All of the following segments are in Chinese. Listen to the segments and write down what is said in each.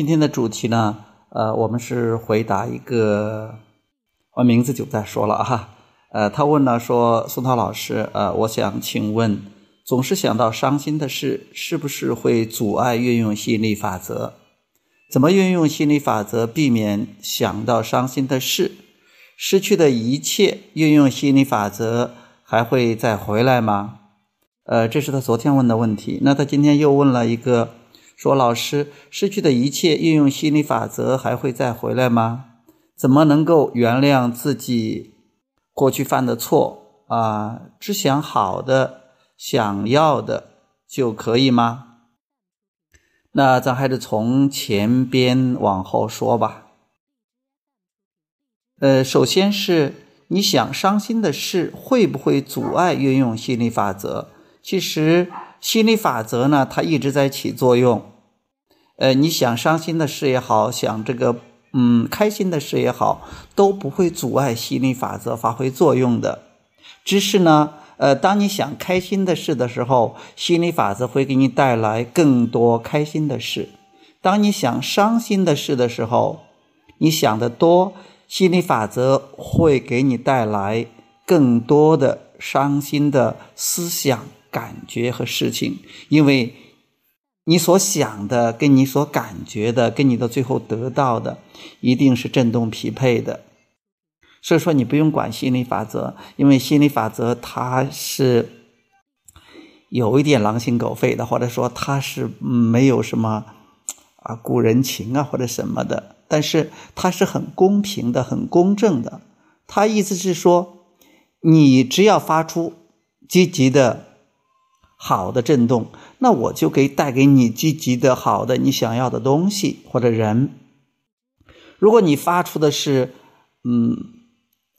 今天的主题呢，呃，我们是回答一个，我名字就不再说了啊，呃，他问了说，宋涛老师，呃，我想请问，总是想到伤心的事，是不是会阻碍运用吸引力法则？怎么运用吸引力法则避免想到伤心的事？失去的一切，运用吸引力法则还会再回来吗？呃，这是他昨天问的问题，那他今天又问了一个。说老师，失去的一切运用心理法则还会再回来吗？怎么能够原谅自己过去犯的错啊？只想好的、想要的就可以吗？那咱还是从前边往后说吧。呃，首先是你想伤心的事会不会阻碍运用心理法则？其实心理法则呢，它一直在起作用。呃，你想伤心的事也好，想这个嗯开心的事也好，都不会阻碍心理法则发挥作用的。只是呢，呃，当你想开心的事的时候，心理法则会给你带来更多开心的事；当你想伤心的事的时候，你想的多，心理法则会给你带来更多的伤心的思想、感觉和事情，因为。你所想的跟你所感觉的，跟你的最后得到的，一定是振动匹配的。所以说，你不用管心理法则，因为心理法则它是有一点狼心狗肺的，或者说它是没有什么啊古人情啊或者什么的，但是它是很公平的、很公正的。它意思是说，你只要发出积极的。好的震动，那我就可以带给你积极的、好的你想要的东西或者人。如果你发出的是嗯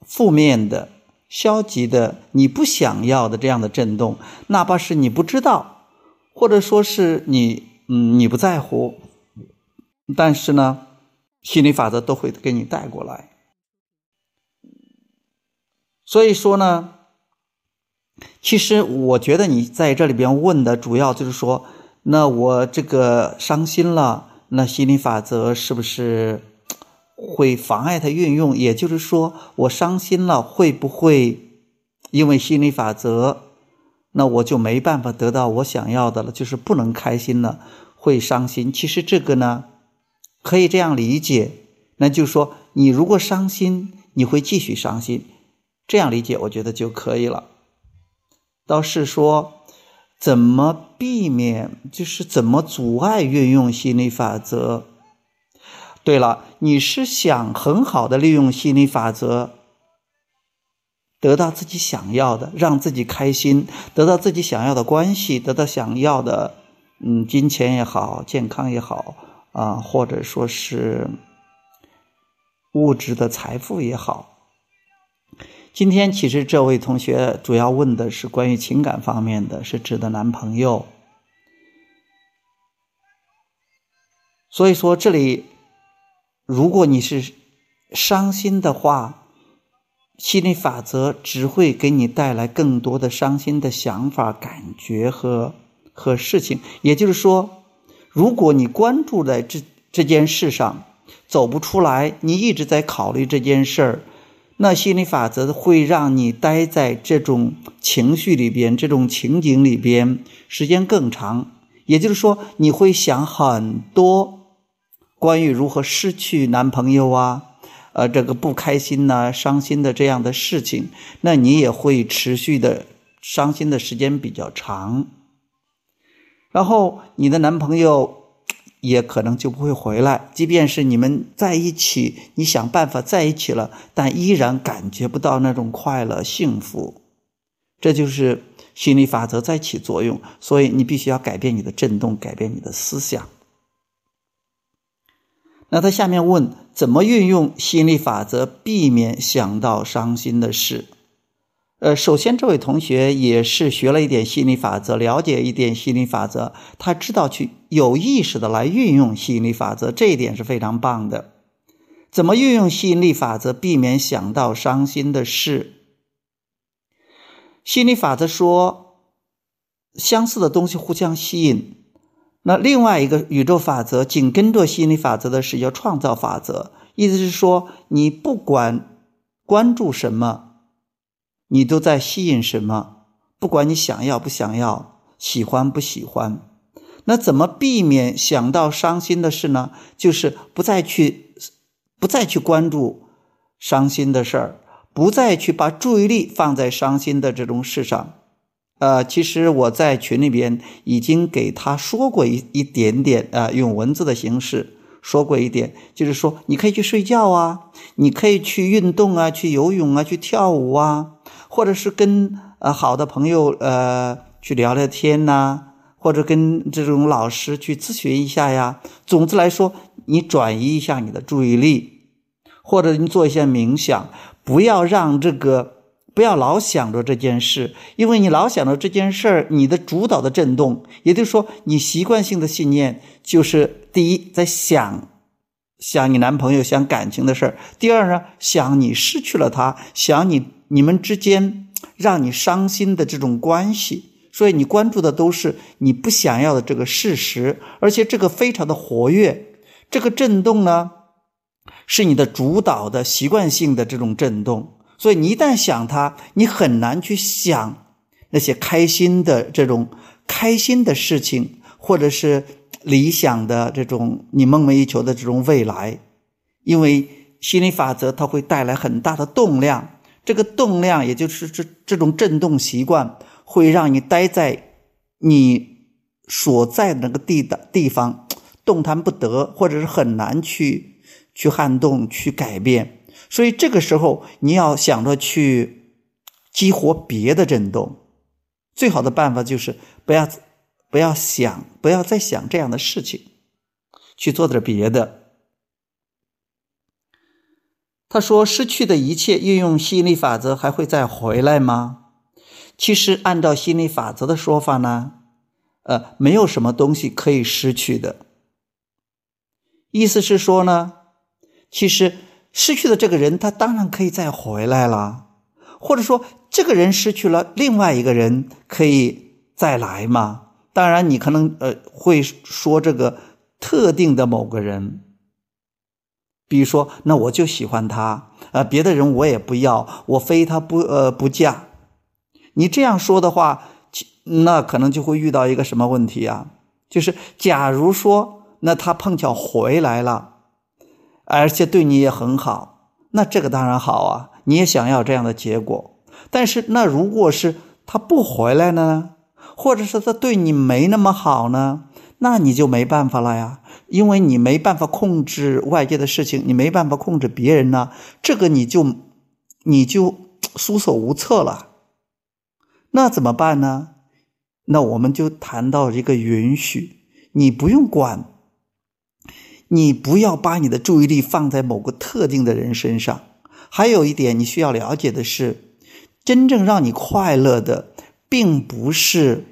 负面的、消极的、你不想要的这样的震动，哪怕是你不知道，或者说是你嗯你不在乎，但是呢，心理法则都会给你带过来。所以说呢。其实我觉得你在这里边问的主要就是说，那我这个伤心了，那心理法则是不是 会妨碍它运用？也就是说，我伤心了，会不会因为心理法则，那我就没办法得到我想要的了，就是不能开心了，会伤心？其实这个呢，可以这样理解，那就是说，你如果伤心，你会继续伤心，这样理解，我觉得就可以了。倒是说，怎么避免？就是怎么阻碍运用心理法则？对了，你是想很好的利用心理法则，得到自己想要的，让自己开心，得到自己想要的关系，得到想要的，嗯，金钱也好，健康也好，啊，或者说是物质的财富也好。今天其实这位同学主要问的是关于情感方面的，是指的男朋友。所以说这里，如果你是伤心的话，心理法则只会给你带来更多的伤心的想法、感觉和和事情。也就是说，如果你关注在这这件事上走不出来，你一直在考虑这件事儿。那心理法则会让你待在这种情绪里边、这种情景里边时间更长，也就是说，你会想很多关于如何失去男朋友啊，呃，这个不开心呐、伤心的这样的事情，那你也会持续的伤心的时间比较长，然后你的男朋友。也可能就不会回来。即便是你们在一起，你想办法在一起了，但依然感觉不到那种快乐、幸福。这就是心理法则在起作用。所以你必须要改变你的振动，改变你的思想。那他下面问：怎么运用心理法则，避免想到伤心的事？呃，首先，这位同学也是学了一点心理法则，了解一点心理法则，他知道去有意识的来运用吸引力法则，这一点是非常棒的。怎么运用吸引力法则，避免想到伤心的事？心理法则说，相似的东西互相吸引，那另外一个宇宙法则紧跟着吸引力法则的是叫创造法则，意思是说，你不管关注什么，你都在吸引什么，不管你想要不想要，喜欢不喜欢。那怎么避免想到伤心的事呢？就是不再去，不再去关注伤心的事儿，不再去把注意力放在伤心的这种事上。呃，其实我在群里边已经给他说过一一点点，呃，用文字的形式说过一点，就是说你可以去睡觉啊，你可以去运动啊，去游泳啊，去跳舞啊，或者是跟呃好的朋友呃去聊聊天呐，或者跟这种老师去咨询一下呀。总之来说，你转移一下你的注意力，或者你做一些冥想，不要让这个。不要老想着这件事，因为你老想着这件事儿，你的主导的震动，也就是说，你习惯性的信念就是第一，在想想你男朋友、想感情的事儿；第二呢，想你失去了他，想你你们之间让你伤心的这种关系。所以你关注的都是你不想要的这个事实，而且这个非常的活跃，这个震动呢，是你的主导的习惯性的这种震动。所以你一旦想它，你很难去想那些开心的这种开心的事情，或者是理想的这种你梦寐以求的这种未来，因为心理法则它会带来很大的动量，这个动量也就是这这种震动习惯会让你待在你所在的那个地的地方动弹不得，或者是很难去去撼动、去改变。所以这个时候，你要想着去激活别的震动，最好的办法就是不要不要想，不要再想这样的事情，去做点别的。他说：“失去的一切，运用吸引力法则还会再回来吗？”其实，按照吸引力法则的说法呢，呃，没有什么东西可以失去的。意思是说呢，其实。失去的这个人，他当然可以再回来了，或者说，这个人失去了，另外一个人可以再来嘛？当然，你可能呃会说这个特定的某个人，比如说，那我就喜欢他，呃，别的人我也不要，我非他不呃不嫁。你这样说的话，那可能就会遇到一个什么问题啊？就是假如说，那他碰巧回来了。而且对你也很好，那这个当然好啊，你也想要这样的结果。但是，那如果是他不回来呢，或者是他对你没那么好呢，那你就没办法了呀，因为你没办法控制外界的事情，你没办法控制别人呢，这个你就你就束手无策了。那怎么办呢？那我们就谈到一个允许，你不用管。你不要把你的注意力放在某个特定的人身上。还有一点你需要了解的是，真正让你快乐的，并不是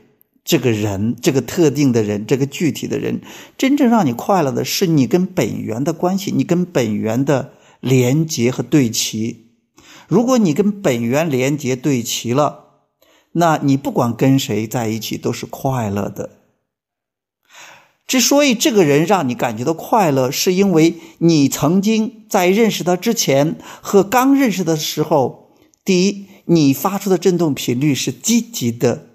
这个人，这个特定的人，这个具体的人。真正让你快乐的是你跟本源的关系，你跟本源的连结和对齐。如果你跟本源连结对齐了，那你不管跟谁在一起都是快乐的。之所以这个人让你感觉到快乐，是因为你曾经在认识他之前和刚认识的时候，第一，你发出的振动频率是积极的，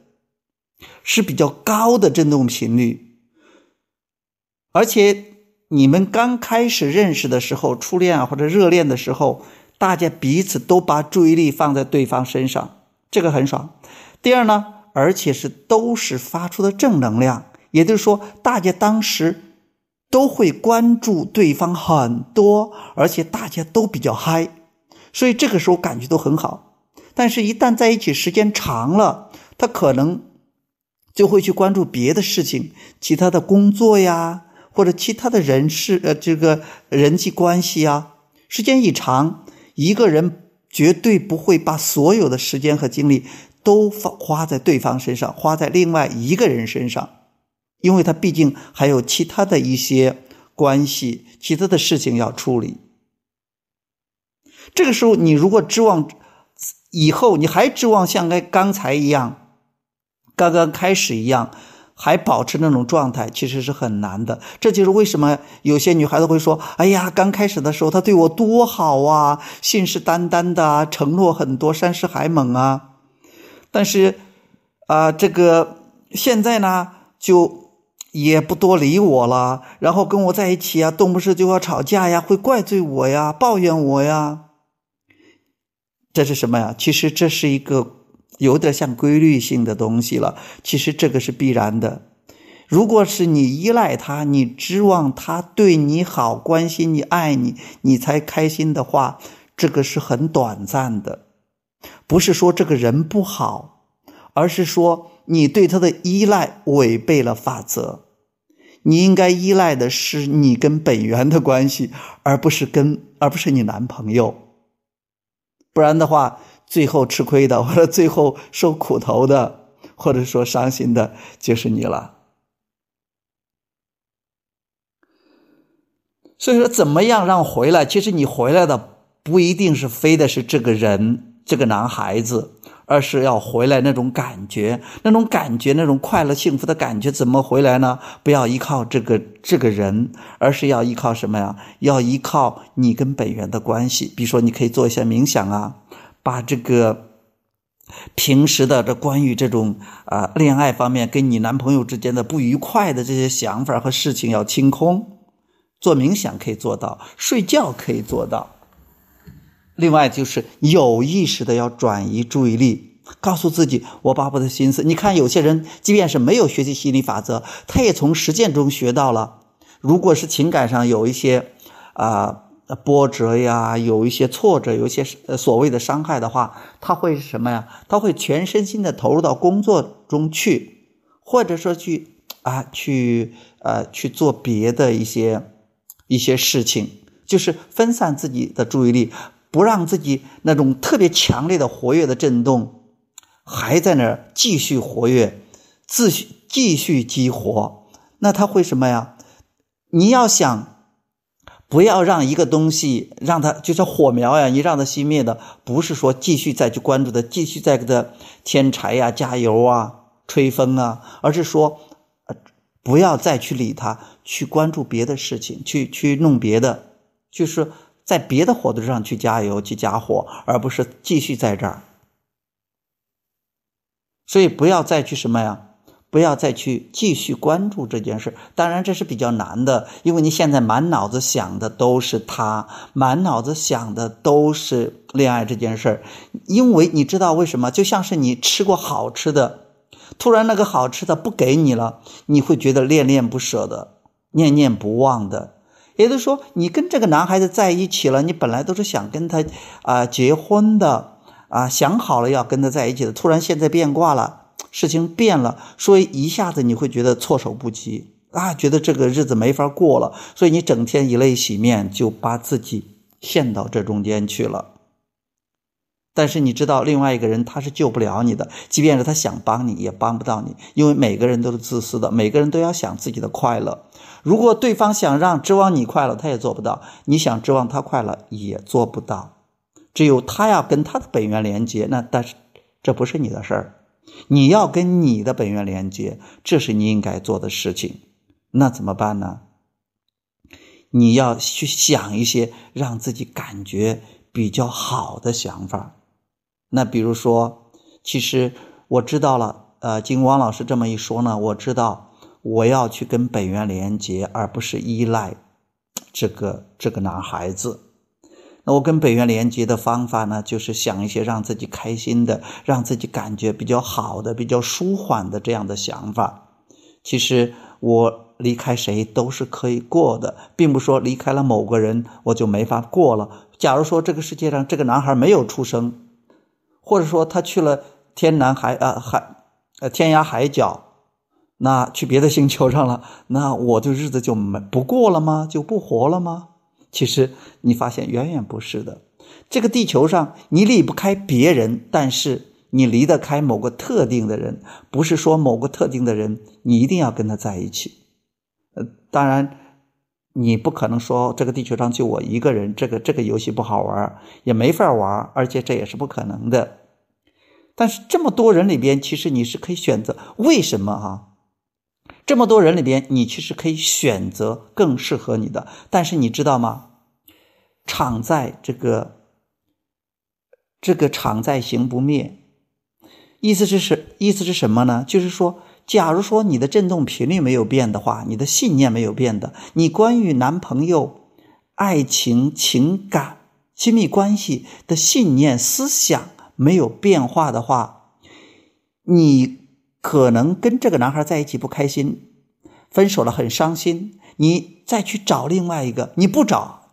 是比较高的振动频率，而且你们刚开始认识的时候，初恋啊或者热恋的时候，大家彼此都把注意力放在对方身上，这个很爽。第二呢，而且是都是发出的正能量。也就是说，大家当时都会关注对方很多，而且大家都比较嗨，所以这个时候感觉都很好。但是，一旦在一起时间长了，他可能就会去关注别的事情，其他的工作呀，或者其他的人事呃，这个人际关系啊。时间一长，一个人绝对不会把所有的时间和精力都花花在对方身上，花在另外一个人身上。因为他毕竟还有其他的一些关系、其他的事情要处理。这个时候，你如果指望以后，你还指望像刚才一样、刚刚开始一样，还保持那种状态，其实是很难的。这就是为什么有些女孩子会说：“哎呀，刚开始的时候他对我多好啊，信誓旦旦的承诺很多，山势海猛啊。”但是，啊，这个现在呢，就也不多理我了，然后跟我在一起啊，动不时就要吵架呀，会怪罪我呀，抱怨我呀。这是什么呀？其实这是一个。有点像规律性的东西了，其实这个是必然的。如果是你依赖他，你指望他对你好、关心你、爱你，你才开心的话，这个是很短暂的。不是说这个人不好，而是说你对他的依赖违背了法则。你应该依赖的是你跟本源的关系，而不是跟，而不是你男朋友。不然的话。最后吃亏的，或者最后受苦头的，或者说伤心的，就是你了。所以说，怎么样让回来？其实你回来的不一定是非的是这个人，这个男孩子，而是要回来那种感觉，那种感觉，那种快乐幸福的感觉，怎么回来呢？不要依靠这个这个人，而是要依靠什么呀？要依靠你跟本源的关系。比如说，你可以做一些冥想啊。把这个平时的这关于这种啊恋爱方面跟你男朋友之间的不愉快的这些想法和事情要清空，做冥想可以做到，睡觉可以做到。另外就是有意识的要转移注意力，告诉自己我把我的心思。你看有些人即便是没有学习心理法则，他也从实践中学到了。如果是情感上有一些啊。波折呀，有一些挫折，有一些呃所谓的伤害的话，他会是什么呀？他会全身心的投入到工作中去，或者说去啊，去呃去做别的一些一些事情，就是分散自己的注意力，不让自己那种特别强烈的活跃的震动还在那儿继续活跃，继续继续激活，那他会什么呀？你要想。不要让一个东西让它就像火苗呀，你让它熄灭的，不是说继续再去关注它，继续再给它添柴呀、加油啊、吹风啊，而是说，不要再去理它，去关注别的事情，去去弄别的，就是在别的火堆上去加油、去加火，而不是继续在这儿。所以不要再去什么呀？不要再去继续关注这件事，当然这是比较难的，因为你现在满脑子想的都是他，满脑子想的都是恋爱这件事。因为你知道为什么？就像是你吃过好吃的，突然那个好吃的不给你了，你会觉得恋恋不舍的，念念不忘的。也就是说，你跟这个男孩子在一起了，你本来都是想跟他啊结婚的啊，想好了要跟他在一起的，突然现在变卦了。事情变了，所以一下子你会觉得措手不及啊，觉得这个日子没法过了，所以你整天以泪洗面，就把自己陷到这中间去了。但是你知道，另外一个人他是救不了你的，即便是他想帮你，也帮不到你，因为每个人都是自私的，每个人都要想自己的快乐。如果对方想让指望你快乐，他也做不到；你想指望他快乐，也做不到。只有他要跟他的本源连接，那但是这不是你的事儿。你要跟你的本源连接，这是你应该做的事情。那怎么办呢？你要去想一些让自己感觉比较好的想法。那比如说，其实我知道了，呃，经汪老师这么一说呢，我知道我要去跟本源连接，而不是依赖这个这个男孩子。那我跟本源连接的方法呢，就是想一些让自己开心的、让自己感觉比较好的、比较舒缓的这样的想法。其实我离开谁都是可以过的，并不说离开了某个人我就没法过了。假如说这个世界上这个男孩没有出生，或者说他去了天南海啊海呃天涯海角，那去别的星球上了，那我的日子就没不过了吗？就不活了吗？其实你发现远远不是的，这个地球上你离不开别人，但是你离得开某个特定的人，不是说某个特定的人你一定要跟他在一起。呃，当然你不可能说这个地球上就我一个人，这个这个游戏不好玩，也没法玩，而且这也是不可能的。但是这么多人里边，其实你是可以选择。为什么哈？这么多人里边，你其实可以选择更适合你的。但是你知道吗？场在这个，这个场在行不灭，意思是是意思是什么呢？就是说，假如说你的振动频率没有变的话，你的信念没有变的，你关于男朋友、爱情、情感、亲密关系的信念、思想没有变化的话，你。可能跟这个男孩在一起不开心，分手了很伤心。你再去找另外一个，你不找，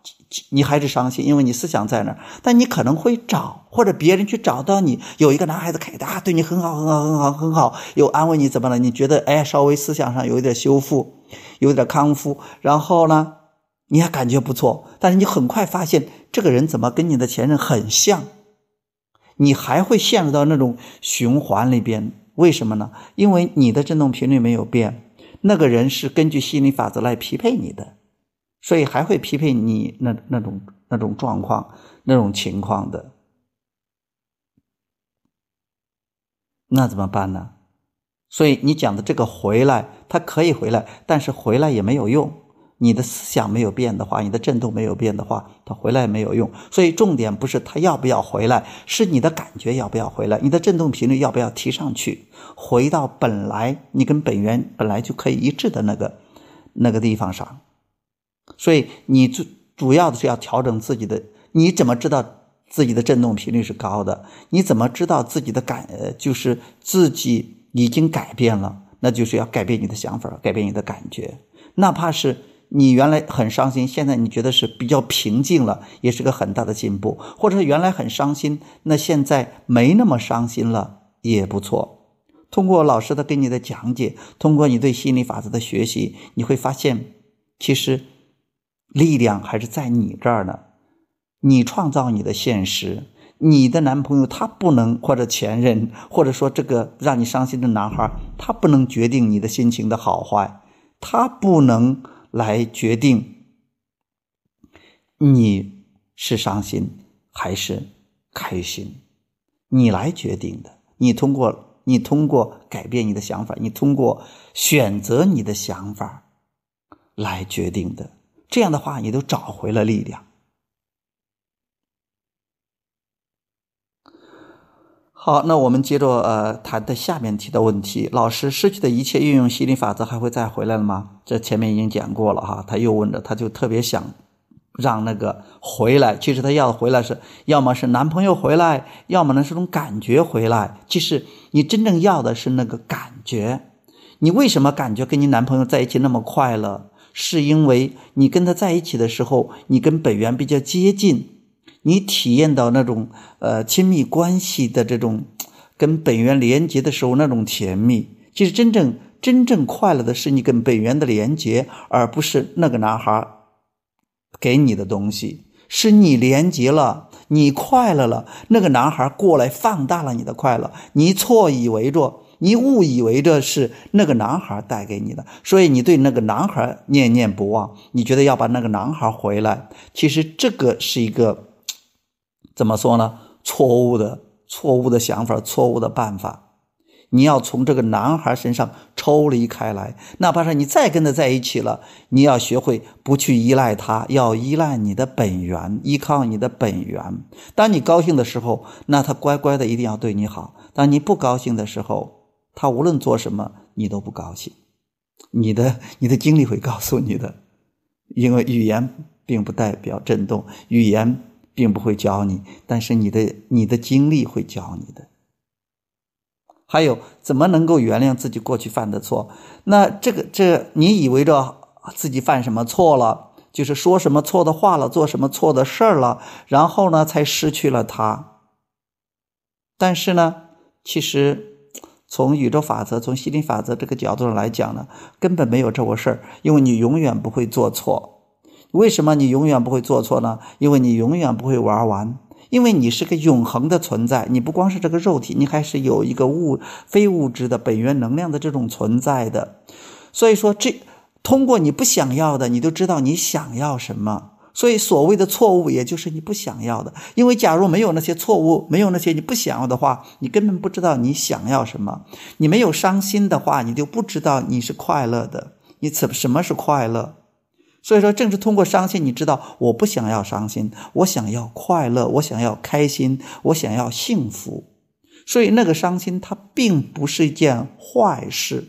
你还是伤心，因为你思想在那儿。但你可能会找，或者别人去找到你，有一个男孩子可以啊，对你很好，很好，很好，很好，有安慰你怎么了？你觉得哎，稍微思想上有一点修复，有点康复，然后呢，你还感觉不错。但是你很快发现，这个人怎么跟你的前任很像？你还会陷入到那种循环里边。为什么呢？因为你的振动频率没有变，那个人是根据心理法则来匹配你的，所以还会匹配你那那种那种状况、那种情况的。那怎么办呢？所以你讲的这个回来，他可以回来，但是回来也没有用。你的思想没有变的话，你的振动没有变的话，他回来没有用。所以重点不是他要不要回来，是你的感觉要不要回来，你的振动频率要不要提上去，回到本来你跟本源本来就可以一致的那个那个地方上。所以你主主要的是要调整自己的。你怎么知道自己的振动频率是高的？你怎么知道自己的感呃就是自己已经改变了？那就是要改变你的想法，改变你的感觉，哪怕是。你原来很伤心，现在你觉得是比较平静了，也是个很大的进步。或者原来很伤心，那现在没那么伤心了，也不错。通过老师的给你的讲解，通过你对心理法则的学习，你会发现，其实力量还是在你这儿呢。你创造你的现实，你的男朋友他不能，或者前任，或者说这个让你伤心的男孩，他不能决定你的心情的好坏，他不能。来决定你是伤心还是开心，你来决定的。你通过你通过改变你的想法，你通过选择你的想法来决定的。这样的话，你都找回了力量。好，那我们接着呃谈的下面提的问题。老师，失去的一切运用心理法则还会再回来了吗？这前面已经讲过了哈。他又问着，他就特别想让那个回来。其实他要回来是要么是男朋友回来，要么呢是种感觉回来。其实你真正要的是那个感觉。你为什么感觉跟你男朋友在一起那么快乐？是因为你跟他在一起的时候，你跟本源比较接近。你体验到那种呃亲密关系的这种跟本源连接的时候那种甜蜜，其实真正真正快乐的是你跟本源的连接，而不是那个男孩给你的东西。是你连接了，你快乐了，那个男孩过来放大了你的快乐，你错以为着，你误以为着是那个男孩带给你的，所以你对那个男孩念念不忘，你觉得要把那个男孩回来，其实这个是一个。怎么说呢？错误的、错误的想法，错误的办法。你要从这个男孩身上抽离开来，哪怕是你再跟他在一起了，你要学会不去依赖他，要依赖你的本源，依靠你的本源。当你高兴的时候，那他乖乖的一定要对你好；当你不高兴的时候，他无论做什么，你都不高兴。你的你的经历会告诉你的，因为语言并不代表震动，语言。并不会教你，但是你的你的经历会教你的。还有，怎么能够原谅自己过去犯的错？那这个这，你以为着自己犯什么错了，就是说什么错的话了，做什么错的事儿了，然后呢，才失去了他。但是呢，其实从宇宙法则、从心理法则这个角度上来讲呢，根本没有这回事儿，因为你永远不会做错。为什么你永远不会做错呢？因为你永远不会玩完，因为你是个永恒的存在。你不光是这个肉体，你还是有一个物非物质的本源能量的这种存在的。所以说，这通过你不想要的，你都知道你想要什么。所以所谓的错误，也就是你不想要的。因为假如没有那些错误，没有那些你不想要的话，你根本不知道你想要什么。你没有伤心的话，你就不知道你是快乐的。你怎什么是快乐？所以说，正是通过伤心，你知道我不想要伤心，我想要快乐，我想要开心，我想要幸福。所以那个伤心，它并不是一件坏事。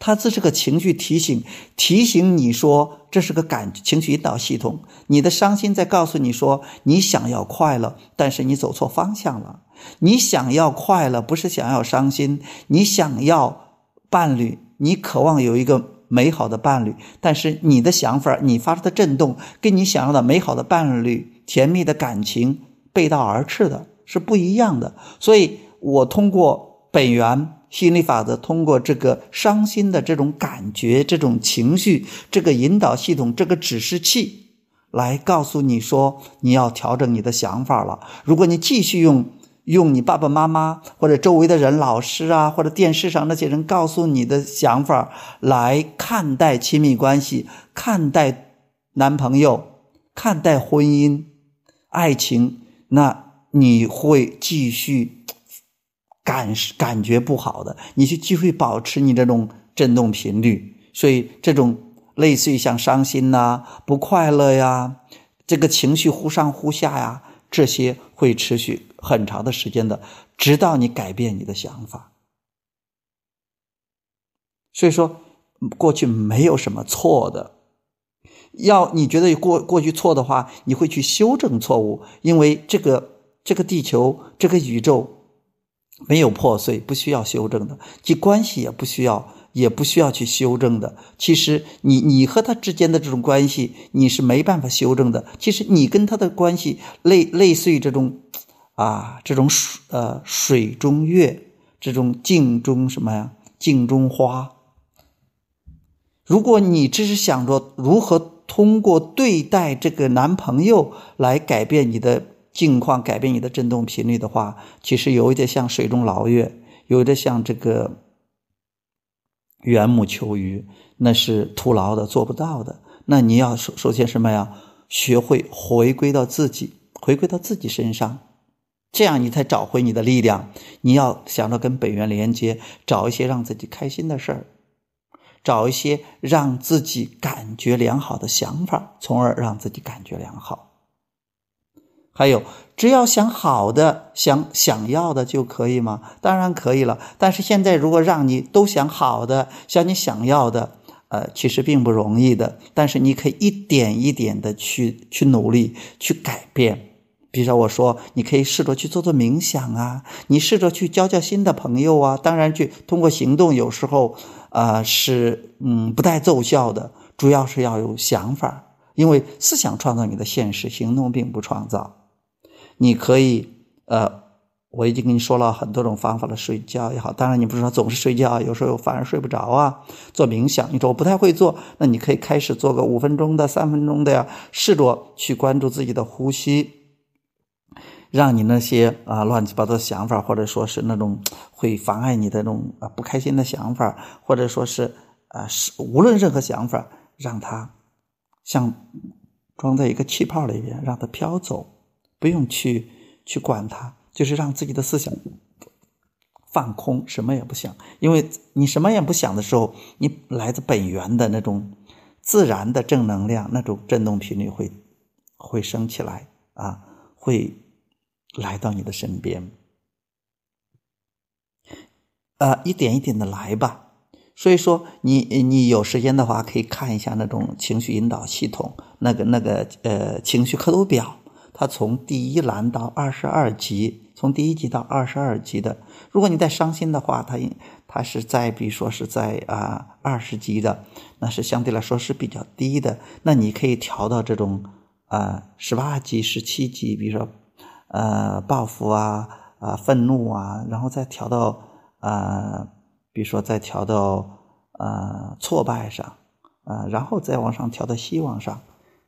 它这是个情绪提醒，提醒你说这是个感情绪引导系统。你的伤心在告诉你说，你想要快乐，但是你走错方向了。你想要快乐，不是想要伤心。你想要伴侣，你渴望有一个美好的伴侣，但是你的想法，你发出的震动，跟你想要的美好的伴侣、甜蜜的感情背道而驰的，是不一样的。所以我通过本源。心理法则通过这个伤心的这种感觉、这种情绪、这个引导系统、这个指示器，来告诉你说你要调整你的想法了。如果你继续用用你爸爸妈妈或者周围的人、老师啊，或者电视上那些人告诉你的想法来看待亲密关系、看待男朋友、看待婚姻、爱情，那你会继续。感感觉不好的，你就继续保持你这种振动频率，所以这种类似于像伤心呐、不快乐呀，这个情绪忽上忽下呀，这些会持续很长的时间的，直到你改变你的想法。所以说，过去没有什么错的，要你觉得过过去错的话，你会去修正错误，因为这个这个地球这个宇宙。没有破碎，不需要修正的，即关系也不需要，也不需要去修正的。其实你你和他之间的这种关系，你是没办法修正的。其实你跟他的关系类类似于这种，啊，这种水呃水中月，这种镜中什么呀？镜中花。如果你只是想着如何通过对待这个男朋友来改变你的。境况改变你的振动频率的话，其实有一点像水中捞月，有点像这个缘木求鱼，那是徒劳的，做不到的。那你要首首先什么呀？学会回归到自己，回归到自己身上，这样你才找回你的力量。你要想着跟本源连接，找一些让自己开心的事儿，找一些让自己感觉良好的想法，从而让自己感觉良好。还有，只要想好的、想想要的就可以吗？当然可以了。但是现在如果让你都想好的、想你想要的，呃，其实并不容易的。但是你可以一点一点的去去努力、去改变。比如说，我说你可以试着去做做冥想啊，你试着去交交新的朋友啊。当然，去通过行动有时候啊是嗯不太奏效的，主要是要有想法，因为思想创造你的现实，行动并不创造。你可以，呃，我已经跟你说了很多种方法了，睡觉也好，当然你不是说总是睡觉，有时候反而睡不着啊。做冥想，你说我不太会做，那你可以开始做个五分钟的、三分钟的呀，试着去关注自己的呼吸，让你那些啊乱七八糟的想法，或者说是那种会妨碍你的那种啊不开心的想法，或者说是啊是无论任何想法，让它像装在一个气泡里边，让它飘走。不用去去管它，就是让自己的思想放空，什么也不想。因为你什么也不想的时候，你来自本源的那种自然的正能量，那种振动频率会会升起来啊，会来到你的身边。呃，一点一点的来吧。所以说，你你有时间的话，可以看一下那种情绪引导系统，那个那个呃情绪刻度表。它从第一栏到二十二级，从第一级到二十二级的。如果你在伤心的话，它它是在，比如说是在啊二十级的，那是相对来说是比较低的。那你可以调到这种啊十八级、十七级，比如说呃报复啊啊愤怒啊，然后再调到啊，比如说再调到啊挫败上啊，然后再往上调到希望上。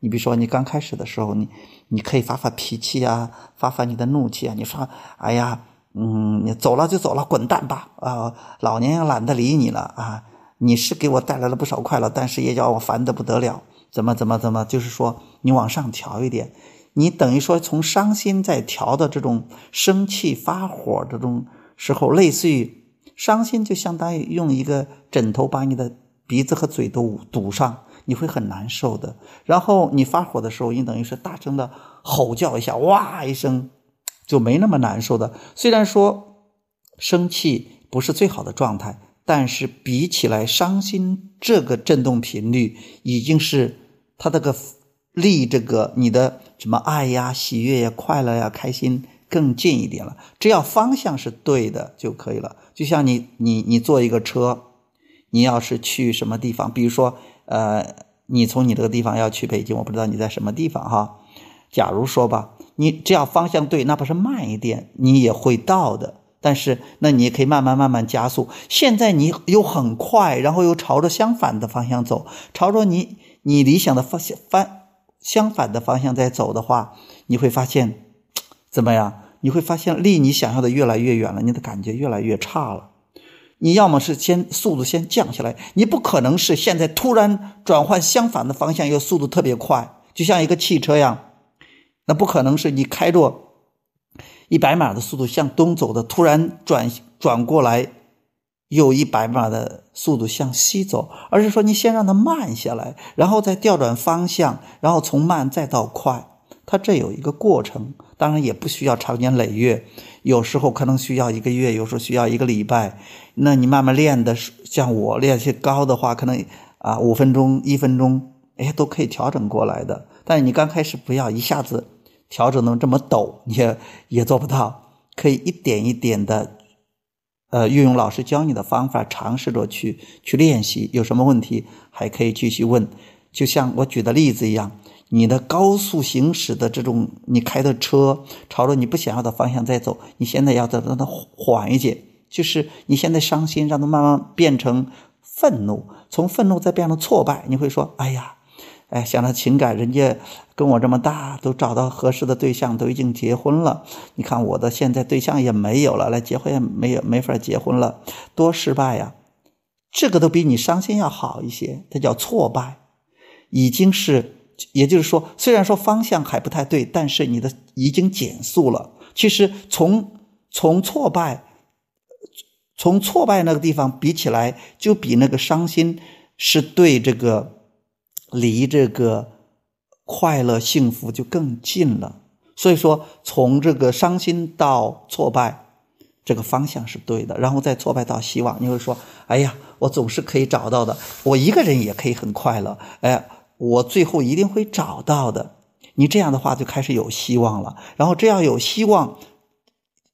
你比如说，你刚开始的时候，你你可以发发脾气啊，发发你的怒气啊。你说，哎呀，嗯，你走了就走了，滚蛋吧！啊，老娘也懒得理你了啊！你是给我带来了不少快乐，但是也叫我烦得不得了。怎么怎么怎么，就是说你往上调一点，你等于说从伤心在调的这种生气发火这种时候，类似于伤心就相当于用一个枕头把你的鼻子和嘴都堵上，你会很难受的。然后你发火的时候，你等于是大声的吼叫一下，哇一声，就没那么难受的。虽然说生气不是最好的状态。但是比起来，伤心这个振动频率已经是它这个离这个你的什么爱呀、喜悦呀、快乐呀、开心更近一点了。只要方向是对的就可以了。就像你你你坐一个车，你要是去什么地方，比如说呃，你从你这个地方要去北京，我不知道你在什么地方哈。假如说吧，你只要方向对，哪怕是慢一点，你也会到的。但是，那你也可以慢慢慢慢加速。现在你又很快，然后又朝着相反的方向走，朝着你你理想的方向反相反的方向在走的话，你会发现 怎么样？你会发现离你想要的越来越远了，你的感觉越来越差了。你要么是先速度先降下来，你不可能是现在突然转换相反的方向又速度特别快，就像一个汽车一样，那不可能是你开着。一百码的速度向东走的，突然转转过来，又一百码的速度向西走，而是说你先让它慢下来，然后再调转方向，然后从慢再到快，它这有一个过程，当然也不需要长年累月，有时候可能需要一个月，有时候需要一个礼拜。那你慢慢练的，像我练些高的话，可能啊五分钟、一分钟，哎都可以调整过来的。但是你刚开始不要一下子。调整的这么陡，也也做不到。可以一点一点的，呃，运用老师教你的方法，尝试着去去练习。有什么问题还可以继续问。就像我举的例子一样，你的高速行驶的这种，你开的车朝着你不想要的方向在走，你现在要让它缓一些。就是你现在伤心，让它慢慢变成愤怒，从愤怒再变成挫败，你会说：“哎呀。”哎，想到情感，人家跟我这么大，都找到合适的对象，都已经结婚了。你看我的现在对象也没有了，来结婚也没，没法结婚了，多失败呀！这个都比你伤心要好一些，它叫挫败，已经是，也就是说，虽然说方向还不太对，但是你的已经减速了。其实从从挫败，从挫败那个地方比起来，就比那个伤心是对这个。离这个快乐幸福就更近了，所以说从这个伤心到挫败，这个方向是对的，然后再挫败到希望，你会说：“哎呀，我总是可以找到的，我一个人也可以很快乐。”哎，我最后一定会找到的。你这样的话就开始有希望了，然后这样有希望，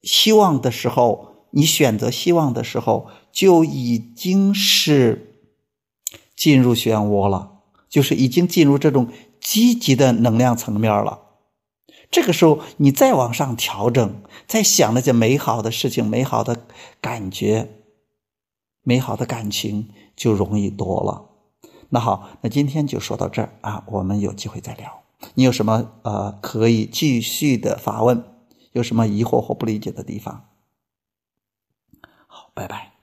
希望的时候，你选择希望的时候，就已经是进入漩涡了。就是已经进入这种积极的能量层面了，这个时候你再往上调整，再想那些美好的事情、美好的感觉、美好的感情就容易多了。那好，那今天就说到这儿啊，我们有机会再聊。你有什么呃可以继续的发问？有什么疑惑或不理解的地方？好，拜拜。